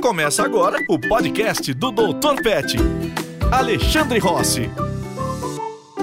Começa agora o podcast do Dr. Pet. Alexandre Rossi.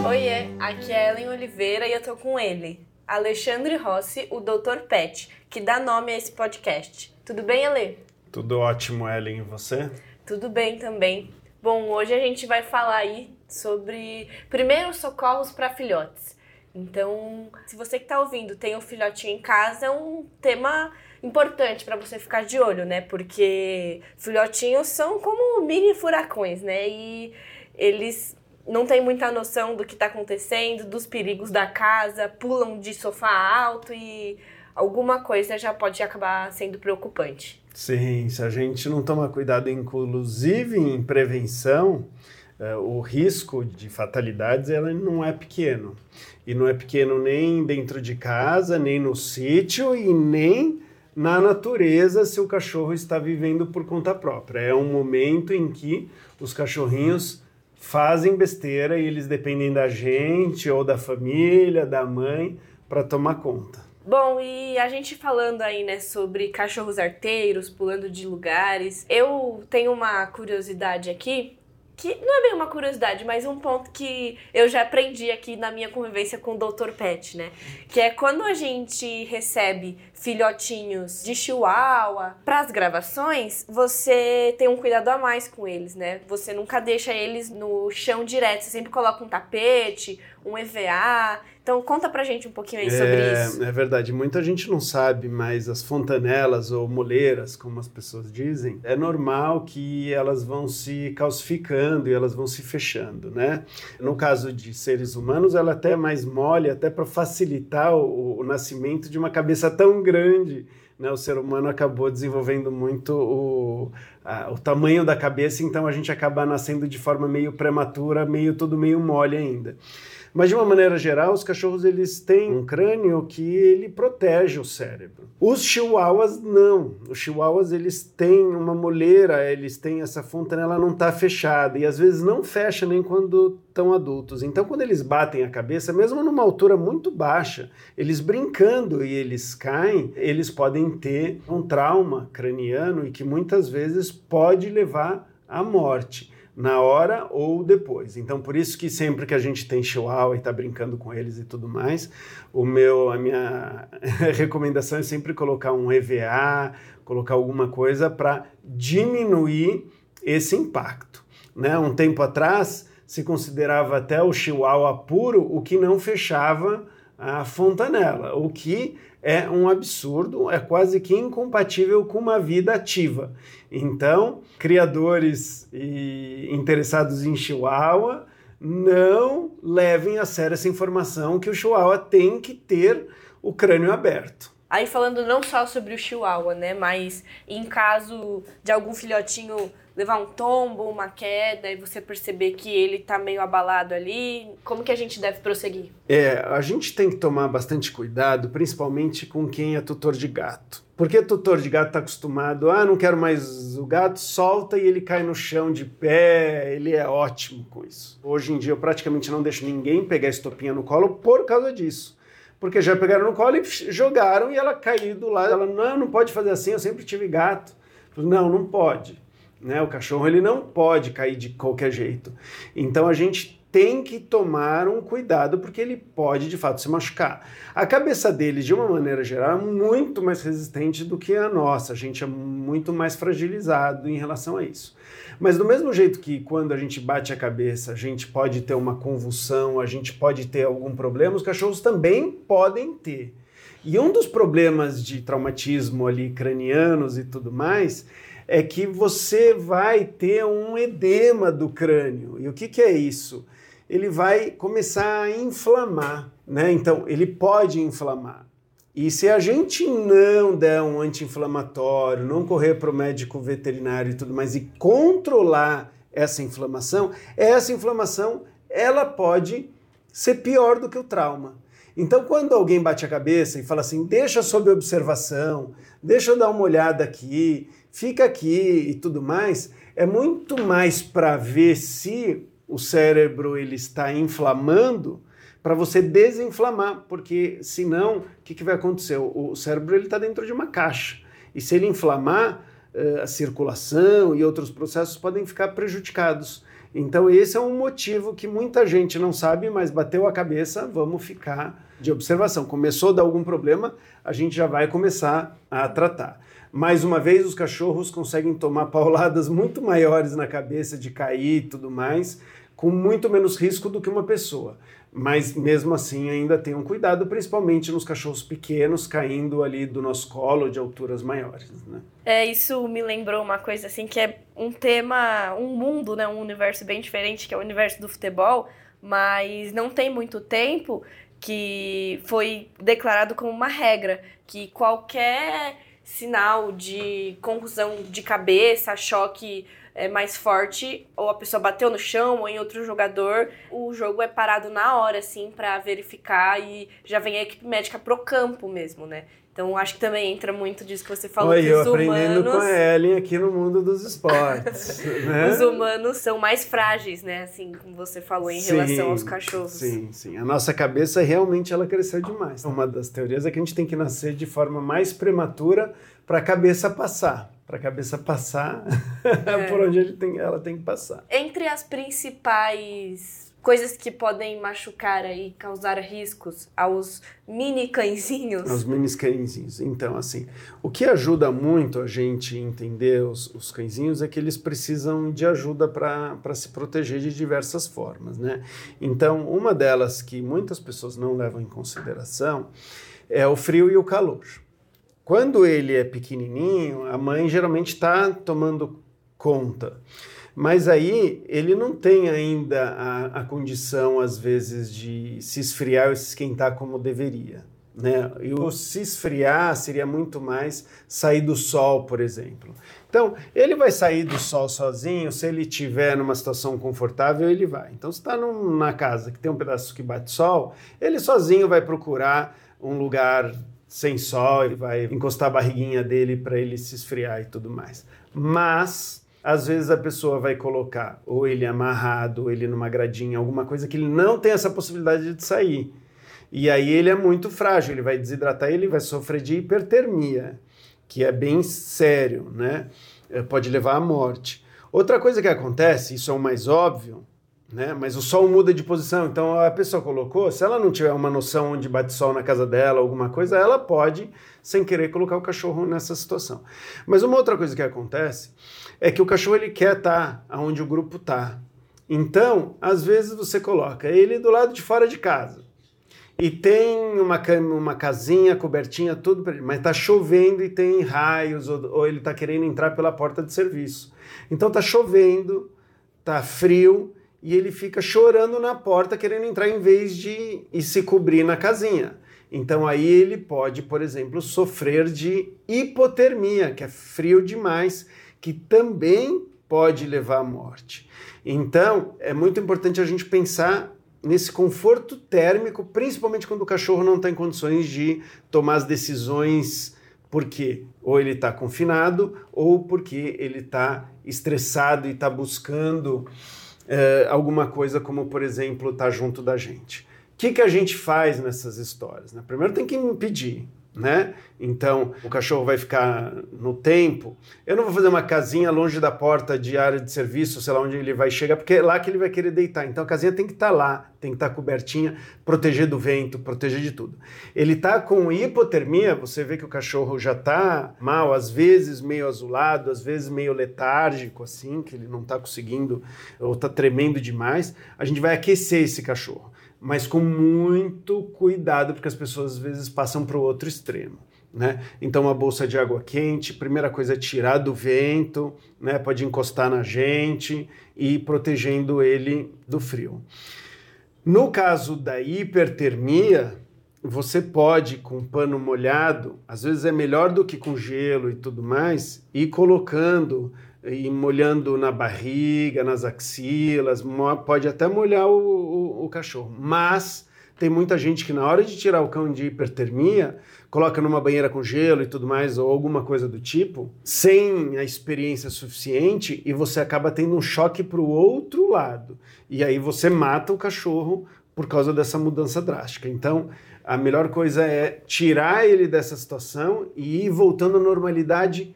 Oiê, aqui é Ellen Oliveira e eu tô com ele, Alexandre Rossi, o Dr. Pet, que dá nome a esse podcast. Tudo bem, Ale? Tudo ótimo, Ellen, e você? Tudo bem também. Bom, hoje a gente vai falar aí sobre primeiros socorros para filhotes. Então, se você que está ouvindo tem um filhotinho em casa, é um tema importante para você ficar de olho, né? Porque filhotinhos são como mini furacões, né? E eles não têm muita noção do que está acontecendo, dos perigos da casa, pulam de sofá alto e alguma coisa já pode acabar sendo preocupante. Sim, se a gente não toma cuidado, inclusive em prevenção, uh, o risco de fatalidades ela não é pequeno. E não é pequeno nem dentro de casa, nem no sítio e nem na natureza se o cachorro está vivendo por conta própria. É um momento em que os cachorrinhos fazem besteira e eles dependem da gente ou da família, da mãe, para tomar conta. Bom, e a gente falando aí, né, sobre cachorros arteiros, pulando de lugares, eu tenho uma curiosidade aqui que não é bem uma curiosidade, mas um ponto que eu já aprendi aqui na minha convivência com o Dr. Pet, né? Que é quando a gente recebe filhotinhos de chihuahua para as gravações, você tem um cuidado a mais com eles, né? Você nunca deixa eles no chão direto, você sempre coloca um tapete, um EVA. Então conta pra gente um pouquinho aí sobre é, isso. É verdade, muita gente não sabe, mas as fontanelas ou moleiras, como as pessoas dizem, é normal que elas vão se calcificando e elas vão se fechando, né? No caso de seres humanos, ela até é mais mole, até para facilitar o, o nascimento de uma cabeça tão grande né, o ser humano acabou desenvolvendo muito o, a, o tamanho da cabeça, então a gente acaba nascendo de forma meio prematura, meio tudo meio mole ainda. Mas de uma maneira geral, os cachorros eles têm um crânio que ele protege o cérebro. Os chihuahuas não. Os chihuahuas eles têm uma moleira, eles têm essa fontanela não está fechada e às vezes não fecha nem quando estão adultos. Então quando eles batem a cabeça, mesmo numa altura muito baixa, eles brincando e eles caem, eles podem ter um trauma craniano e que muitas vezes pode levar à morte na hora ou depois. Então, por isso que sempre que a gente tem chihuahua e está brincando com eles e tudo mais, o meu, a minha recomendação é sempre colocar um EVA, colocar alguma coisa para diminuir esse impacto. Né? Um tempo atrás se considerava até o chihuahua puro o que não fechava a fontanela, o que é um absurdo, é quase que incompatível com uma vida ativa. Então, criadores e interessados em Chihuahua, não levem a sério essa informação que o Chihuahua tem que ter o crânio aberto. Aí falando não só sobre o Chihuahua, né, mas em caso de algum filhotinho levar um tombo, uma queda e você perceber que ele está meio abalado ali, como que a gente deve prosseguir? É, a gente tem que tomar bastante cuidado, principalmente com quem é tutor de gato. Porque tutor de gato está acostumado, ah, não quero mais o gato, solta e ele cai no chão de pé, ele é ótimo com isso. Hoje em dia eu praticamente não deixo ninguém pegar estopinha no colo por causa disso. Porque já pegaram no colo e jogaram e ela caiu do lado. Ela, não, não pode fazer assim, eu sempre tive gato. Não, não pode. Né? O cachorro ele não pode cair de qualquer jeito. Então a gente tem que tomar um cuidado porque ele pode de fato se machucar. A cabeça dele, de uma maneira geral, é muito mais resistente do que a nossa. A gente é muito mais fragilizado em relação a isso. Mas do mesmo jeito que quando a gente bate a cabeça, a gente pode ter uma convulsão, a gente pode ter algum problema, os cachorros também podem ter. E um dos problemas de traumatismo ali cranianos e tudo mais é que você vai ter um edema do crânio. E o que, que é isso? Ele vai começar a inflamar, né? Então, ele pode inflamar. E se a gente não der um anti-inflamatório, não correr para o médico veterinário e tudo mais e controlar essa inflamação, essa inflamação ela pode ser pior do que o trauma. Então, quando alguém bate a cabeça e fala assim, deixa sob observação, deixa eu dar uma olhada aqui, fica aqui e tudo mais, é muito mais para ver se o cérebro ele está inflamando para você desinflamar, porque senão o que, que vai acontecer? O, cérebro ele está dentro de uma caixa e se ele inflamar uh, a circulação e outros processos podem ficar prejudicados. Então, esse é um motivo que muita gente não sabe, mas bateu a cabeça, vamos ficar de observação. Começou a dar algum problema, a gente já vai começar a tratar. Mais uma vez, os cachorros conseguem tomar pauladas muito maiores na cabeça, de cair e tudo mais, com muito menos risco do que uma pessoa. Mas mesmo assim, ainda tenham cuidado, principalmente nos cachorros pequenos caindo ali do nosso colo de alturas maiores. Né? É, isso me lembrou uma coisa assim que é um tema, um mundo, né, um universo bem diferente, que é o universo do futebol, mas não tem muito tempo que foi declarado como uma regra que qualquer sinal de concussão de cabeça, choque é, mais forte, ou a pessoa bateu no chão ou em outro jogador, o jogo é parado na hora, assim, para verificar e já vem a equipe médica pro campo mesmo, né? Então acho que também entra muito disso que você falou. Oi, que eu aprendendo humanos, com a Ellen aqui no mundo dos esportes. né? os humanos são mais frágeis, né? Assim como você falou em Sim, relação aos cachorros. Sim, sim. A nossa cabeça realmente ela cresceu demais. Uma das teorias é que a gente tem que nascer de forma mais prematura para a cabeça passar. Para a cabeça passar É. por onde tem, ela tem que passar. Entre as principais coisas que podem machucar e causar riscos aos mini cãezinhos. Os mini cãezinhos. Então, assim, o que ajuda muito a gente entender os, os cãezinhos é que eles precisam de ajuda para se proteger de diversas formas, né? Então, uma delas que muitas pessoas não levam em consideração é o frio e o calor. Quando ele é pequenininho, a mãe geralmente está tomando conta. Mas aí ele não tem ainda a, a condição, às vezes, de se esfriar ou se esquentar como deveria. Né? E o se esfriar seria muito mais sair do sol, por exemplo. Então, ele vai sair do sol sozinho, se ele estiver numa situação confortável, ele vai. Então, se está na casa que tem um pedaço que bate sol, ele sozinho vai procurar um lugar sem sol, ele vai encostar a barriguinha dele para ele se esfriar e tudo mais. Mas às vezes a pessoa vai colocar ou ele amarrado, ou ele numa gradinha, alguma coisa que ele não tem essa possibilidade de sair. E aí ele é muito frágil, ele vai desidratar, ele vai sofrer de hipertermia, que é bem sério, né? Pode levar à morte. Outra coisa que acontece, isso é o mais óbvio, né? Mas o sol muda de posição, então a pessoa colocou, se ela não tiver uma noção onde bate sol na casa dela, alguma coisa, ela pode, sem querer, colocar o cachorro nessa situação. Mas uma outra coisa que acontece é que o cachorro ele quer estar onde o grupo está. Então, às vezes você coloca ele do lado de fora de casa e tem uma, uma casinha, cobertinha, tudo, mas está chovendo e tem raios, ou, ou ele está querendo entrar pela porta de serviço. Então está chovendo, está frio e ele fica chorando na porta querendo entrar em vez de ir se cobrir na casinha. Então aí ele pode, por exemplo, sofrer de hipotermia, que é frio demais, que também pode levar à morte. Então é muito importante a gente pensar nesse conforto térmico, principalmente quando o cachorro não está em condições de tomar as decisões porque ou ele está confinado ou porque ele está estressado e está buscando é, alguma coisa como, por exemplo, estar tá junto da gente. O que, que a gente faz nessas histórias? Né? Primeiro tem que impedir, né? Então, o cachorro vai ficar no tempo. Eu não vou fazer uma casinha longe da porta de área de serviço, sei lá onde ele vai chegar, porque é lá que ele vai querer deitar. Então, a casinha tem que estar tá lá, tem que estar tá cobertinha, proteger do vento, proteger de tudo. Ele está com hipotermia, você vê que o cachorro já está mal, às vezes meio azulado, às vezes meio letárgico, assim, que ele não está conseguindo, ou está tremendo demais. A gente vai aquecer esse cachorro mas com muito cuidado, porque as pessoas às vezes passam para o outro extremo. Né? Então, uma bolsa de água quente, primeira coisa é tirar do vento, né? pode encostar na gente e protegendo ele do frio. No caso da hipertermia, você pode, com pano molhado, às vezes é melhor do que com gelo e tudo mais, ir colocando e molhando na barriga, nas axilas, pode até molhar o, o, o, cachorro. Mas tem muita gente que na hora de tirar o cão de hipertermia, coloca numa banheira com gelo e tudo mais, ou alguma coisa do tipo, sem a experiência suficiente, e você acaba tendo um choque para o outro lado. E aí você mata o cachorro por causa dessa mudança drástica. Então, a melhor coisa é tirar ele dessa situação e ir voltando à normalidade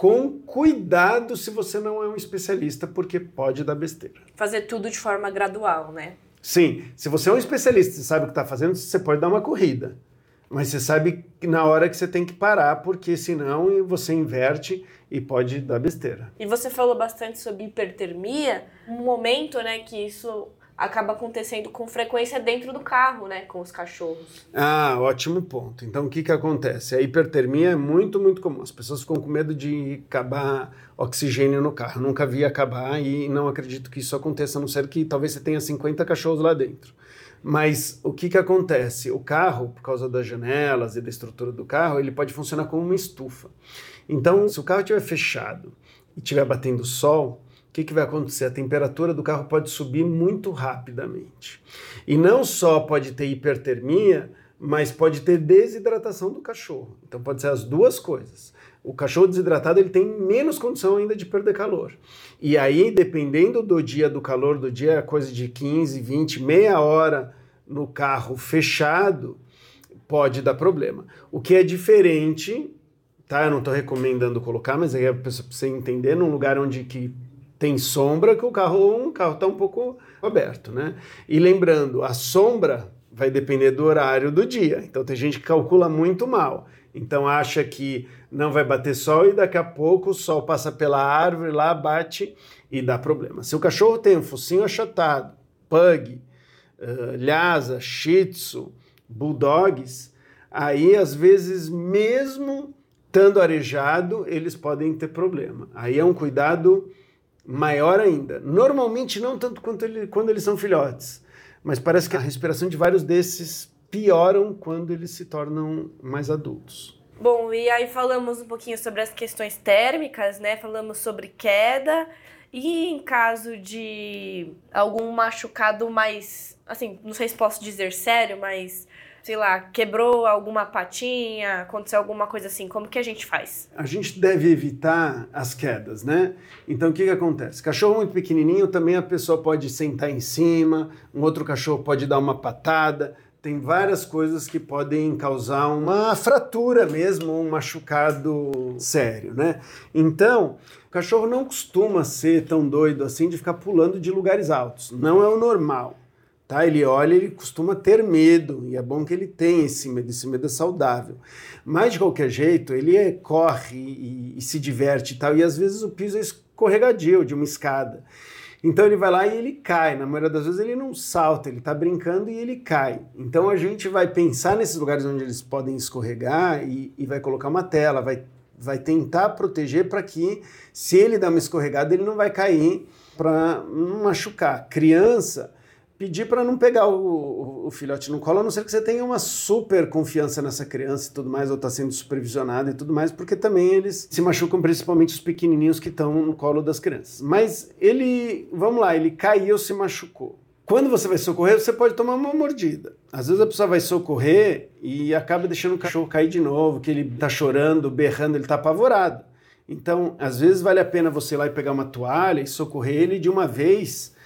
com cuidado se você não é um especialista, porque pode dar besteira. Fazer tudo de forma gradual, né? Sim, se você é um especialista e sabe o que está fazendo, você pode dar uma corrida. Mas você sabe que na hora que você tem que parar, porque senão você inverte e pode dar besteira. E você falou bastante sobre hipertermia, um momento, né, que isso acaba acontecendo com frequência dentro do carro, né, com os cachorros. Ah, ótimo ponto. Então, o que que acontece? A hipertermia é muito, muito comum. As pessoas ficam com medo de acabar oxigênio no carro. Nunca vi acabar e não acredito que isso aconteça, a não ser que talvez você tenha 50 cachorros lá dentro. Mas o que que acontece? O carro, por causa das janelas e da estrutura do carro, ele pode funcionar como uma estufa. Então, se o carro estiver fechado e estiver batendo sol, o que, que vai acontecer? A temperatura do carro pode subir muito rapidamente. E não só pode ter hipertermia, mas pode ter desidratação do cachorro. Então pode ser as duas coisas. O cachorro desidratado ele tem menos condição ainda de perder calor. E aí, dependendo do dia, do calor do dia, é coisa de 15, 20, meia hora no carro fechado, pode dar problema. O que é diferente, tá? Eu não estou recomendando colocar, mas aí a pessoa precisa entender num lugar onde que tem sombra que o carro um carro está um pouco aberto, né? E lembrando, a sombra vai depender do horário do dia. Então tem gente que calcula muito mal. Então acha que não vai bater sol e daqui a pouco o sol passa pela árvore lá, bate e dá problema. Se o cachorro tem um focinho achatado, pug, uh, lhasa, shih tzu, bulldogs, aí às vezes mesmo estando arejado, eles podem ter problema. Aí é um cuidado maior ainda. Normalmente não tanto quanto ele, quando eles são filhotes, mas parece que a respiração de vários desses pioram quando eles se tornam mais adultos. Bom, e aí falamos um pouquinho sobre as questões térmicas, né? Falamos sobre queda e em caso de algum machucado mais, assim, não sei se posso dizer sério, mas sei lá, quebrou alguma patinha, aconteceu alguma coisa assim, como que a gente faz? A gente deve evitar as quedas, né? Então o que, que acontece? Cachorro muito pequenininho também a pessoa pode sentar em cima, um outro cachorro pode dar uma patada, tem várias coisas que podem causar uma fratura mesmo, um machucado sério, né? Então, o cachorro não costuma ser tão doido assim de ficar pulando de lugares altos. Não é o normal tá? Ele olha, ele costuma ter medo, e é bom que ele tenha esse medo, esse medo é saudável. Mas, de qualquer jeito, ele é, corre e, e, se diverte e tal, e às vezes o piso é escorregadio de uma escada. Então ele vai lá e ele cai. Na maioria das vezes ele não salta, ele está brincando e ele cai. Então a gente vai pensar nesses lugares onde eles podem escorregar e, e vai colocar uma tela, vai, vai tentar proteger para que, se ele dá uma escorregada, ele não vai cair para não machucar. Criança pedir para não pegar o, o, o, filhote no colo, a não ser que você tenha uma super confiança nessa criança e tudo mais, ou está sendo supervisionado e tudo mais, porque também eles se machucam, principalmente os pequenininhos que estão no colo das crianças. Mas ele, vamos lá, ele caiu, se machucou. Quando você vai socorrer, você pode tomar uma mordida. Às vezes a pessoa vai socorrer e acaba deixando o cachorro cair de novo, que ele está chorando, berrando, ele está apavorado. Então, às vezes vale a pena você ir lá e pegar uma toalha e socorrer ele de uma vez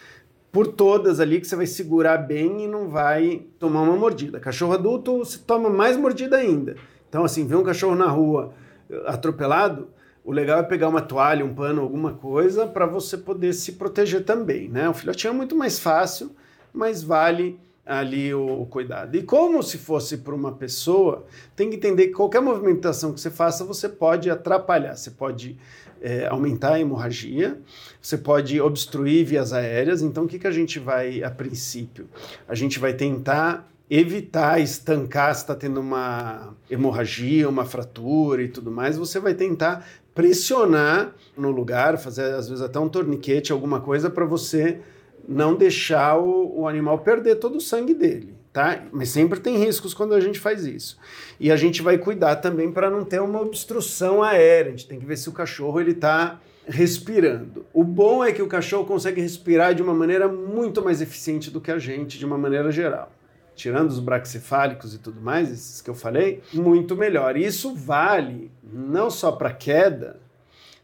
por todas ali que você vai segurar bem e não vai tomar uma mordida. Cachorro adulto você toma mais mordida ainda. Então, assim, vê um cachorro na rua eh, atropelado, o legal é pegar uma toalha, um pano, alguma coisa para você poder se proteger também, né? O filhotinho é muito mais fácil, mas vale ali o, o cuidado. E como se fosse para uma pessoa, tem que entender que qualquer movimentação que você faça, você pode atrapalhar, você pode é, aumentar a hemorragia, você pode obstruir vias aéreas. Então, o que, que a gente vai, a princípio? A gente vai tentar evitar estancar se está tendo uma hemorragia, uma fratura e tudo mais, você vai tentar pressionar no lugar, fazer às vezes até um torniquete, alguma coisa para você não deixar o, o, animal perder todo o sangue dele tá? Mas sempre tem riscos quando a gente faz isso. E a gente vai cuidar também para não ter uma obstrução aérea. A gente tem que ver se o cachorro ele está respirando. O bom é que o cachorro consegue respirar de uma maneira muito mais eficiente do que a gente, de uma maneira geral. Tirando os braxcefálicos e tudo mais, esses que eu falei, muito melhor. E isso vale não só para queda,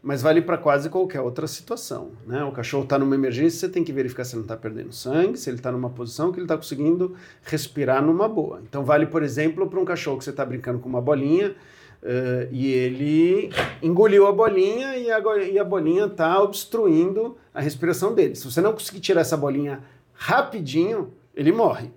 mas vale para quase qualquer outra situação. Né? O cachorro está numa emergência, você tem que verificar se ele não está perdendo sangue, se ele está numa posição que ele está conseguindo respirar numa boa. Então vale, por exemplo, para um cachorro que você está brincando com uma bolinha, Uh, e ele engoliu a bolinha e a, e a bolinha está obstruindo a respiração dele. Se você não conseguir tirar essa bolinha rapidinho, ele morre.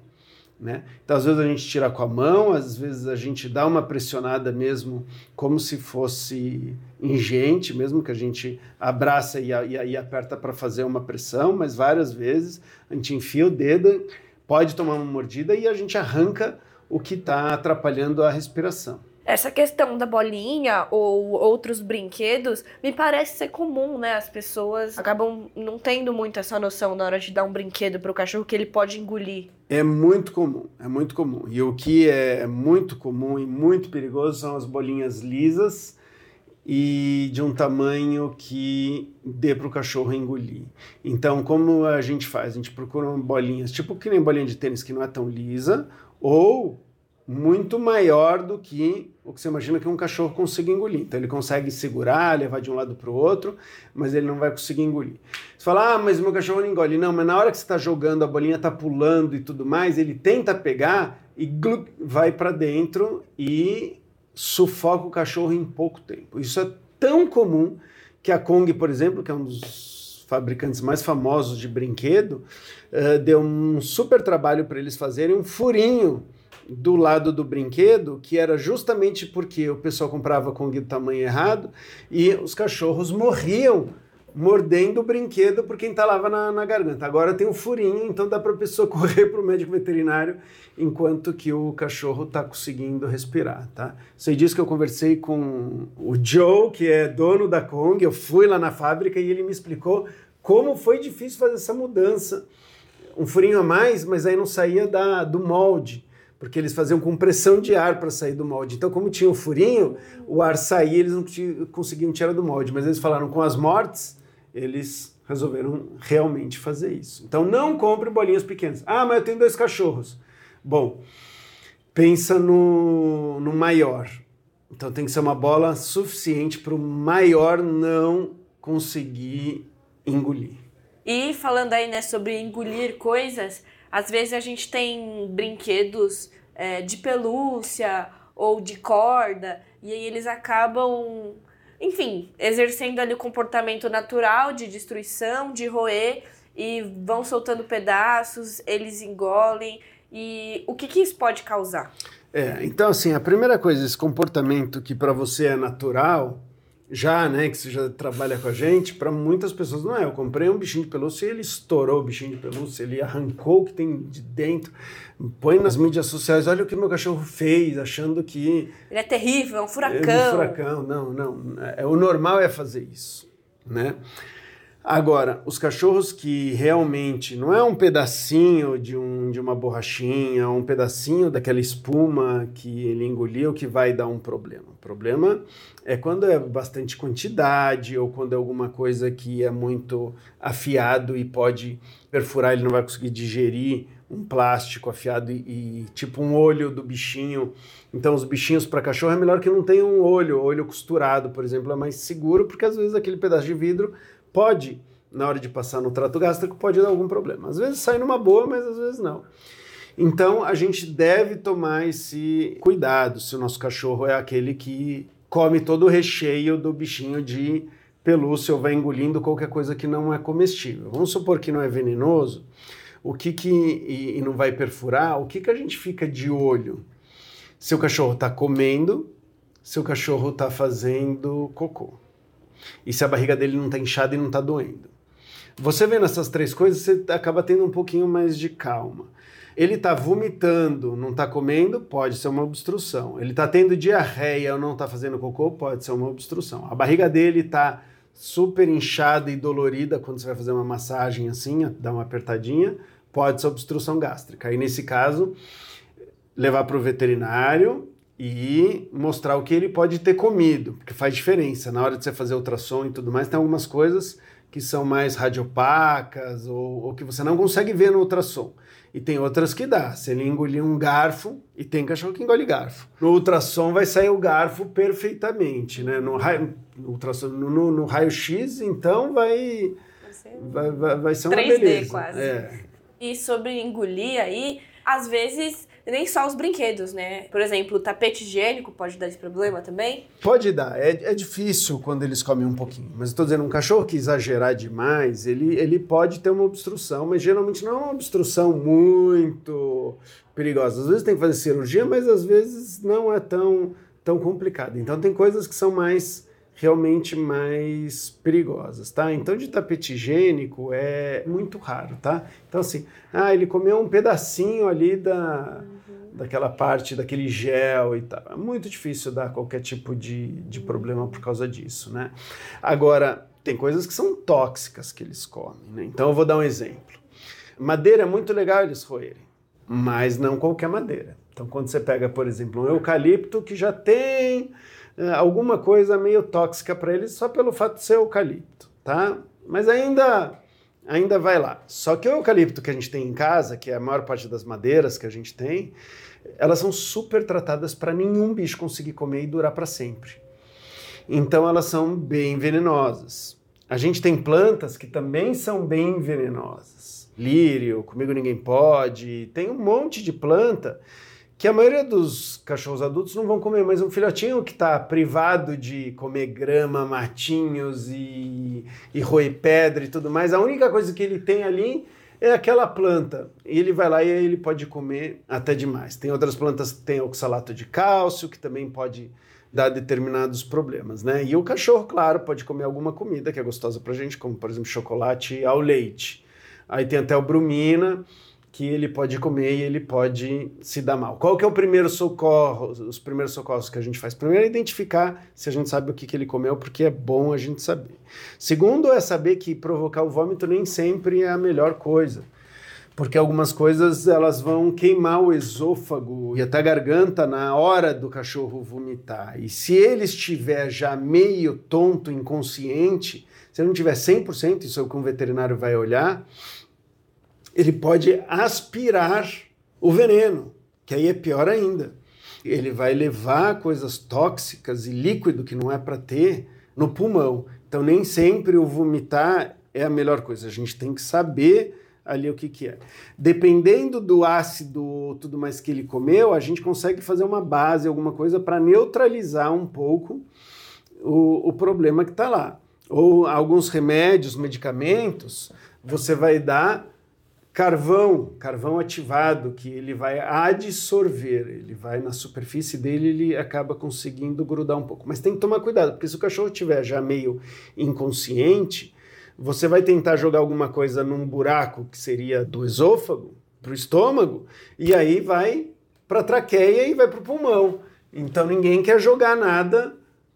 Né? Então, às vezes a gente tira com a mão, às vezes a gente dá uma pressionada mesmo, como se fosse ingente, mesmo que a gente abraça e, e, e aperta para fazer uma pressão, mas várias vezes a gente enfia o dedo, pode tomar uma mordida e a gente arranca o que está atrapalhando a respiração. Essa questão da bolinha ou outros brinquedos me parece ser comum, né? As pessoas acabam não tendo muito essa noção na hora de dar um brinquedo para o cachorro que ele pode engolir. É muito comum, é muito comum. E o que é muito comum e muito perigoso são as bolinhas lisas e de um tamanho que dê para o cachorro engolir. Então, como a gente faz? A gente procura bolinhas, tipo que nem bolinha de tênis que não é tão lisa, ou muito maior do que o que você imagina que um cachorro consiga engolir. Então ele consegue segurar, levar de um lado para o outro, mas ele não vai conseguir engolir. Você fala, ah, mas meu cachorro não engole. Não, mas na hora que você está jogando, a bolinha está pulando e tudo mais, ele tenta pegar e glup, vai para dentro e sufoca o cachorro em pouco tempo. Isso é tão comum que a Kong, por exemplo, que é um dos fabricantes mais famosos de brinquedo, uh, deu um super trabalho para eles fazerem um furinho do lado do brinquedo, que era justamente porque o pessoal comprava com o tamanho errado e os cachorros morriam mordendo o brinquedo porque entalava na, na garganta. Agora tem um furinho, então dá para a pessoa correr para o médico veterinário enquanto que o cachorro está conseguindo respirar, tá? Sei disso que eu conversei com o Joe, que é dono da Kong, eu fui lá na fábrica e ele me explicou como foi difícil fazer essa mudança. Um furinho a mais, mas aí não saía da, do molde porque eles faziam compressão de ar para sair do molde. Então, como tinha o um furinho, o ar saía, eles não conseguiam tirar do molde. Mas eles falaram com as mortes, eles resolveram realmente fazer isso. Então, não compre bolinhas pequenas. Ah, mas eu tenho dois cachorros. Bom, pensa no, no maior. Então, tem que ser uma bola suficiente para o maior não conseguir engolir. E falando aí né, sobre engolir coisas, às vezes a gente tem brinquedos é, de pelúcia ou de corda, e aí eles acabam, enfim, exercendo ali o comportamento natural de destruição, de roer, e vão soltando pedaços, eles engolem. E o que, que isso pode causar? É, então assim, a primeira coisa, esse comportamento que para você é natural, já, né, que você já trabalha com a gente, para muitas pessoas não é. Eu comprei um bichinho de pelúcia e ele estourou o bichinho de pelúcia, ele arrancou o que tem de dentro, põe nas mídias sociais, olha o que meu cachorro fez, achando que... Ele é terrível, é um furacão. É um furacão, não, não. É, o normal é fazer isso, né? Agora, os cachorros que realmente não é um pedacinho de, um, de uma borrachinha, um pedacinho daquela espuma que ele engoliu que vai dar um problema. O problema é quando é bastante quantidade ou quando é alguma coisa que é muito afiado e pode perfurar, ele não vai conseguir digerir um plástico afiado e, e tipo um olho do bichinho. Então, os bichinhos para cachorro é melhor que não tenham um olho, olho costurado, por exemplo, é mais seguro porque às vezes aquele pedaço de vidro pode, na hora de passar no trato gástrico, pode dar algum problema. Às vezes sai numa boa, mas às vezes não. Então a gente deve tomar esse cuidado se o nosso cachorro é aquele que come todo o recheio do bichinho de pelúcia ou vai engolindo qualquer coisa que não é comestível. Vamos supor que não é venenoso, o que que e, e não vai perfurar, o que que a gente fica de olho? Se o cachorro está comendo, se o cachorro está fazendo cocô e se a barriga dele não está inchada e não está doendo. Você vendo essas três coisas, você acaba tendo um pouquinho mais de calma. Ele está vomitando, não está comendo, pode ser uma obstrução. Ele está tendo diarreia ou não está fazendo cocô, pode ser uma obstrução. A barriga dele está super inchada e dolorida quando você vai fazer uma massagem assim, dá uma apertadinha, pode ser obstrução gástrica. Aí nesse caso, levar para o veterinário e mostrar o que ele pode ter comido, porque faz diferença. Na hora de você fazer ultrassom e tudo mais, tem algumas coisas que são mais radiopacas ou, ou que você não consegue ver no ultrassom. E tem outras que dá. Se ele engolir um garfo, e tem cachorro que engole garfo. No ultrassom vai sair o garfo perfeitamente, né? No, raio, no, ultrassom, no, no, no raio-x, então vai, vai, vai, vai ser uma 3D beleza. quase. É. E sobre engolir aí, às vezes nem só os brinquedos, né? Por exemplo, o tapete higiênico pode dar esse problema também? Pode dar. É, é difícil quando eles comem um pouquinho. Mas estou dizendo, um cachorro que exagerar demais, ele, ele pode ter uma obstrução, mas geralmente não é uma obstrução muito perigosa. Às vezes tem que fazer cirurgia, mas às vezes não é tão, tão complicado. Então tem coisas que são mais realmente mais perigosas, tá? Então de tapete higiênico é muito raro, tá? Então assim, ah, ele comeu um pedacinho ali da. Daquela parte daquele gel e tal. É muito difícil dar qualquer tipo de, de problema por causa disso, né? Agora, tem coisas que são tóxicas que eles comem, né? Então eu vou dar um exemplo. Madeira é muito legal eles roerem, mas não qualquer madeira. Então quando você pega, por exemplo, um eucalipto que já tem é, alguma coisa meio tóxica para eles só pelo fato de ser eucalipto, tá? Mas ainda ainda vai lá. Só que o eucalipto que a gente tem em casa, que é a maior parte das madeiras que a gente tem, elas são super tratadas para nenhum bicho conseguir comer e durar para sempre. Então elas são bem venenosas. A gente tem plantas que também são bem venenosas. Lírio, comigo ninguém pode, tem um monte de planta que a maioria dos cachorros adultos não vão comer, mas um filhotinho que está privado de comer grama, matinhos e, e roer pedra e tudo mais, a única coisa que ele tem ali é aquela planta. E ele vai lá e ele pode comer até demais. Tem outras plantas que têm oxalato de cálcio, que também pode dar determinados problemas, né? E o cachorro, claro, pode comer alguma comida que é gostosa pra gente, como por exemplo chocolate ao leite. Aí tem até o brumina, que ele pode comer e ele pode se dar mal. Qual que é o primeiro socorro, os primeiros socorros que a gente faz? Primeiro é identificar se a gente sabe o que, que ele comeu, porque é bom a gente saber. Segundo é saber que provocar o vômito nem sempre é a melhor coisa. Porque algumas coisas elas vão queimar o esôfago e até a garganta na hora do cachorro vomitar. E se ele estiver já meio tonto, inconsciente, se ele não tiver 100%, isso é o que um veterinário vai olhar, ele pode aspirar o veneno, que aí é pior ainda. Ele vai levar coisas tóxicas e líquido que não é para ter no pulmão. Então, nem sempre o vomitar é a melhor coisa. A gente tem que saber ali o que, que é. Dependendo do ácido tudo mais que ele comeu, a gente consegue fazer uma base, alguma coisa para neutralizar um pouco o, o problema que está lá. Ou alguns remédios, medicamentos, você vai dar carvão, carvão ativado, que ele vai adsorver, ele vai na superfície dele, ele acaba conseguindo grudar um pouco. Mas tem que tomar cuidado, porque se o cachorro estiver já meio inconsciente, você vai tentar jogar alguma coisa num buraco que seria do esôfago para o estômago, e aí vai para a traqueia e vai para o pulmão. Então ninguém quer jogar nada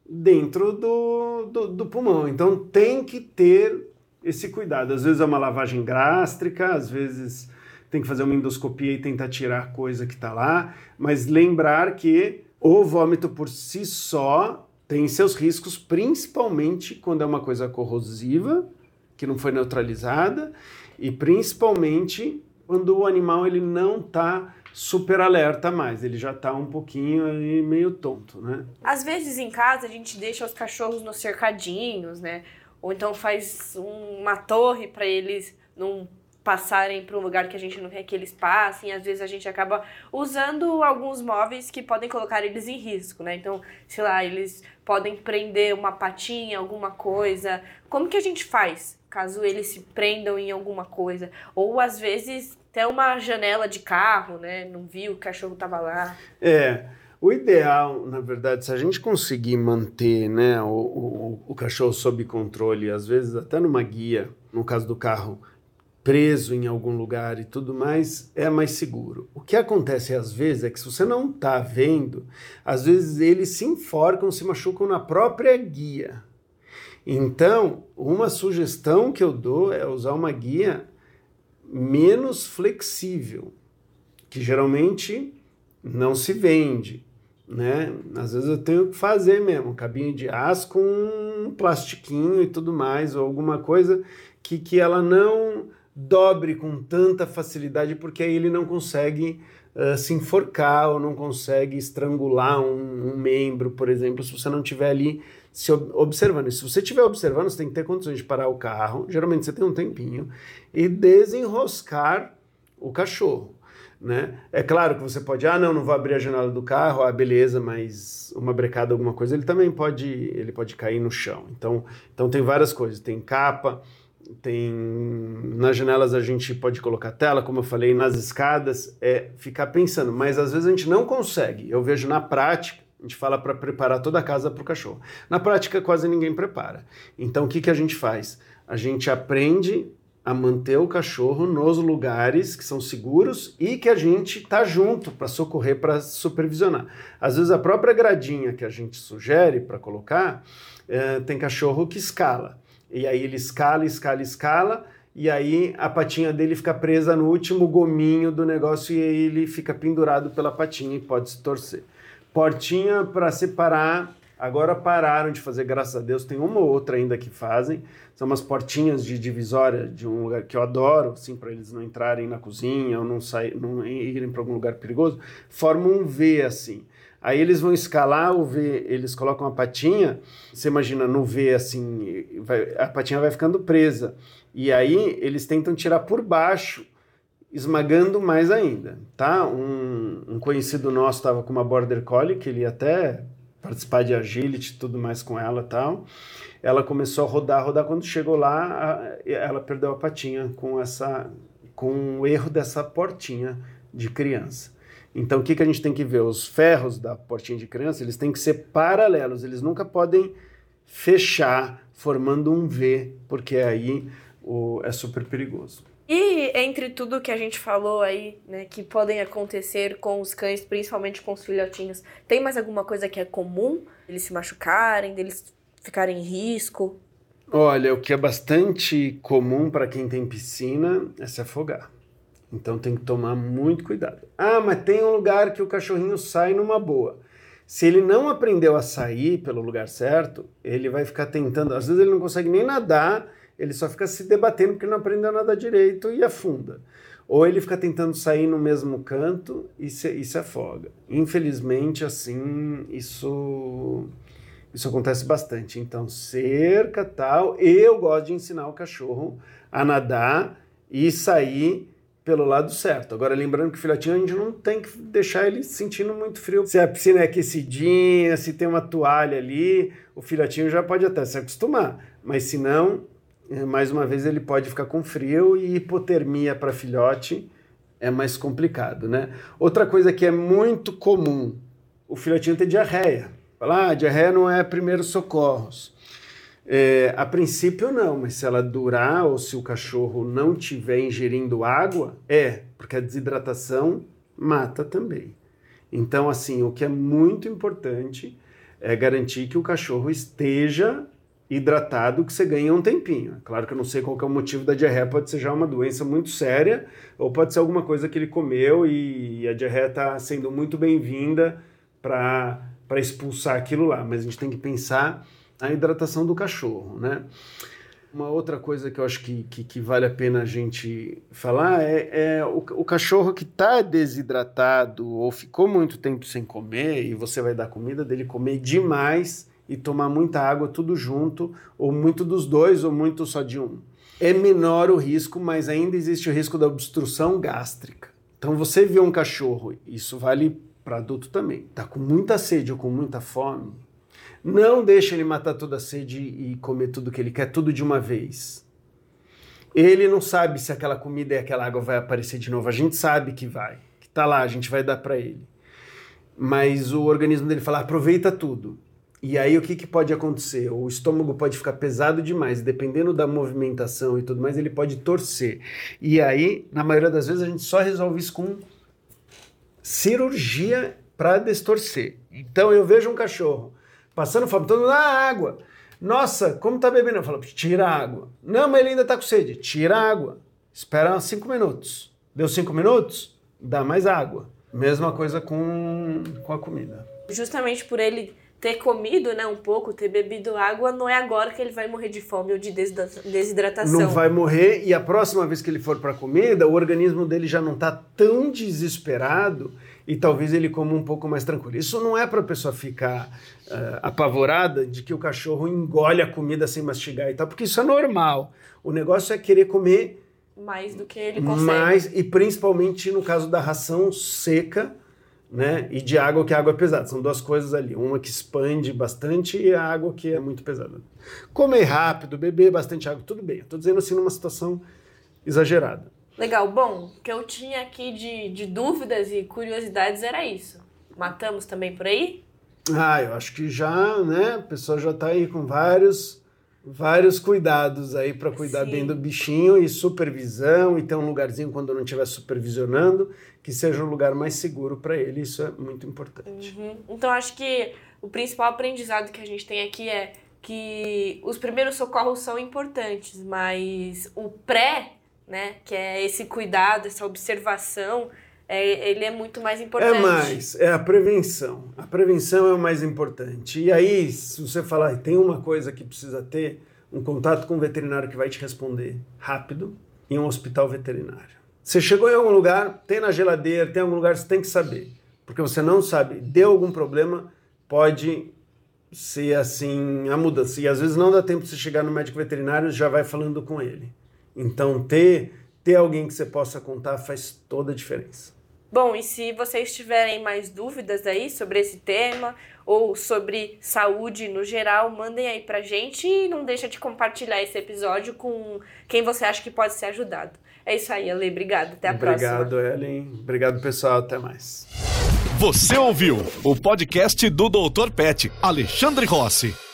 dentro do, do, do pulmão. Então tem que ter esse cuidado. Às vezes é uma lavagem gástrica, às vezes tem que fazer uma endoscopia e tentar tirar a coisa que está lá, mas lembrar que o vômito por si só tem seus riscos, principalmente quando é uma coisa corrosiva, que não foi neutralizada, e principalmente quando o animal ele não está super alerta mais, ele já está um pouquinho meio tonto, né? Às vezes em casa a gente deixa os cachorros nos cercadinhos, né? Ou então faz uma torre para eles não passarem para um lugar que a gente não quer que eles passem. Às vezes a gente acaba usando alguns móveis que podem colocar eles em risco, né? Então, sei lá, eles podem prender uma patinha, alguma coisa. Como que a gente faz caso eles se prendam em alguma coisa? Ou às vezes até uma janela de carro, né? Não viu, o cachorro tava lá. É. O ideal, na verdade, se a gente conseguir manter né, o, o, o cachorro sob controle, às vezes até numa guia, no caso do carro, preso em algum lugar e tudo mais, é mais seguro. O que acontece às vezes é que se você não está vendo, às vezes eles se enforcam, se machucam na própria guia. Então, uma sugestão que eu dou é usar uma guia menos flexível, que geralmente não se vende né? Às vezes eu tenho que fazer mesmo, cabinho de aço com um plastiquinho e tudo mais, ou alguma coisa que, que ela não dobre com tanta facilidade, porque aí ele não consegue uh, se enforcar ou não consegue estrangular um, um, membro, por exemplo, se você não estiver ali se observando. E se você estiver observando, você tem que ter condições de parar o carro, geralmente você tem um tempinho, e desenroscar o cachorro. Né? É claro que você pode, ah, não, não vou abrir a janela do carro, ah, beleza, mas uma brecada, alguma coisa, ele também pode, ele pode cair no chão. Então, então tem várias coisas, tem capa, tem nas janelas a gente pode colocar tela, como eu falei, nas escadas, é ficar pensando, mas às vezes a gente não consegue. Eu vejo na prática, a gente fala para preparar toda a casa para o cachorro. Na prática, quase ninguém prepara. Então, o que, que a gente faz? A gente aprende a manter o cachorro nos lugares que são seguros e que a gente está junto para socorrer, para supervisionar. Às vezes a própria gradinha que a gente sugere para colocar é, tem cachorro que escala. E aí ele escala, escala, escala, e aí a patinha dele fica presa no último gominho do negócio e ele fica pendurado pela patinha e pode se torcer. Portinha para separar Agora pararam de fazer, graças a Deus. Tem uma ou outra ainda que fazem. São umas portinhas de divisória de um lugar que eu adoro, assim, para eles não entrarem na cozinha ou não, sair, não irem para algum lugar perigoso. Formam um V assim. Aí eles vão escalar o V, eles colocam a patinha. Você imagina no V assim, vai, a patinha vai ficando presa. E aí eles tentam tirar por baixo esmagando mais ainda, tá? Um, um conhecido nosso estava com uma Border Collie, que ele até participar de agility tudo mais com ela tal. Ela começou a rodar, rodar. Quando chegou lá, ela perdeu a patinha com essa, com o erro dessa portinha de criança. Então, o que, que a gente tem que ver? Os ferros da portinha de criança, eles têm que ser paralelos. Eles nunca podem fechar formando um V, porque aí o, é super perigoso. E entre tudo que a gente falou aí, né, que podem acontecer com os cães, principalmente com os filhotinhos, tem mais alguma coisa que é comum? Eles se machucarem, deles ficarem em risco? Olha, o que é bastante comum para quem tem piscina é se afogar. Então tem que tomar muito cuidado. Ah, mas tem um lugar que o cachorrinho sai numa boa. Se ele não aprendeu a sair pelo lugar certo, ele vai ficar tentando. Às vezes ele não consegue nem nadar ele só fica se debatendo porque não aprendeu nada direito e afunda. Ou ele fica tentando sair no mesmo canto e se, e se afoga. Infelizmente, assim, isso, isso acontece bastante. Então, cerca tal. Eu gosto de ensinar o cachorro a nadar e sair pelo lado certo. Agora, lembrando que o filhotinho a gente não tem que deixar ele sentindo muito frio. Se a piscina é aquecidinha, se tem uma toalha ali, o filhotinho já pode até se acostumar. Mas se não, mais uma vez ele pode ficar com frio e hipotermia para filhote é mais complicado, né? Outra coisa que é muito comum, o filhotinho ter diarreia. Falar, ah, diarreia não é primeiros socorros. É, a princípio não, mas se ela durar ou se o cachorro não estiver ingerindo água, é, porque a desidratação mata também. Então, assim, o que é muito importante é garantir que o cachorro esteja hidratado que você ganha um tempinho. É claro que eu não sei qual é o motivo da diarreia, pode ser já uma doença muito séria, ou pode ser alguma coisa que ele comeu e a diarreia está sendo muito bem-vinda para expulsar aquilo lá. Mas a gente tem que pensar a hidratação do cachorro, né? Uma outra coisa que eu acho que, que, que vale a pena a gente falar é, é o, o cachorro que está desidratado ou ficou muito tempo sem comer e você vai dar comida dele comer demais e tomar muita água tudo junto, ou muito dos dois, ou muito só de um. É menor o risco, mas ainda existe o risco da obstrução gástrica. Então você vê um cachorro, isso vale para adulto também, tá com muita sede ou com muita fome, não deixa ele matar toda a sede e comer tudo que ele quer, tudo de uma vez. Ele não sabe se aquela comida e aquela água vai aparecer de novo. A gente sabe que vai, que tá lá, a gente vai dar para ele. Mas o organismo dele fala: aproveita tudo. E aí o que, que pode acontecer? O estômago pode ficar pesado demais, dependendo da movimentação e tudo mais, ele pode torcer. E aí, na maioria das vezes, a gente só resolve isso com cirurgia para destorcer. Então eu vejo um cachorro passando fome, todo mundo, ah, água. Nossa, como tá bebendo? Eu falo, tira a água. Não, mas ele ainda tá com sede. Tira a água. Espera cinco minutos. Deu cinco minutos? Dá mais água. Mesma coisa com, com a comida. Justamente por ele ter comido, né, um pouco, ter bebido água, não é agora que ele vai morrer de fome ou de desidratação. Não vai morrer e a próxima vez que ele for para comida, o organismo dele já não está tão desesperado e talvez ele coma um pouco mais tranquilo. Isso não é para a pessoa ficar uh, apavorada de que o cachorro engole a comida sem mastigar e tal, porque isso é normal. O negócio é querer comer mais do que ele consegue. Mais, e principalmente no caso da ração seca, né? E de água, que a água é pesada. São duas coisas ali. Uma que expande bastante e a água que é muito pesada. Comer rápido, beber bastante água, tudo bem. Tô dizendo assim numa situação exagerada. Legal. Bom, o que eu tinha aqui de, de dúvidas e curiosidades era isso. Matamos também por aí? Ah, eu acho que já, né? A pessoa já tá aí com vários vários cuidados aí para cuidar Sim. bem do bichinho e supervisão e ter um lugarzinho quando não estiver supervisionando que seja um lugar mais seguro para ele. Isso é muito importante. Uhum. Então acho que o principal aprendizado que a gente tem aqui é que os primeiros socorros são importantes, mas o pré, né, que é esse cuidado, essa observação, é, ele é muito mais importante. É mais, é a prevenção. A prevenção é o mais importante. E aí, se você falar, tem uma coisa que precisa ter, um contato com um veterinário que vai te responder rápido em um hospital veterinário. Você chegou em algum lugar, tem na geladeira, tem algum lugar, você tem que saber. Porque você não sabe, deu algum problema, pode ser assim a mudança. E às vezes não dá tempo de você chegar no médico veterinário, já vai falando com ele. Então, ter, ter alguém que você possa contar faz toda a diferença. Bom, e se vocês tiverem mais dúvidas aí sobre esse tema ou sobre saúde no geral, mandem aí pra gente e não deixa de compartilhar esse episódio com quem você acha que pode ser ajudado. É isso aí, Ale. Obrigada. Até a Obrigado, próxima. Ellen. Obrigado, pessoal. Até mais. Você ouviu o podcast do Dr. Pet, Alexandre Rossi.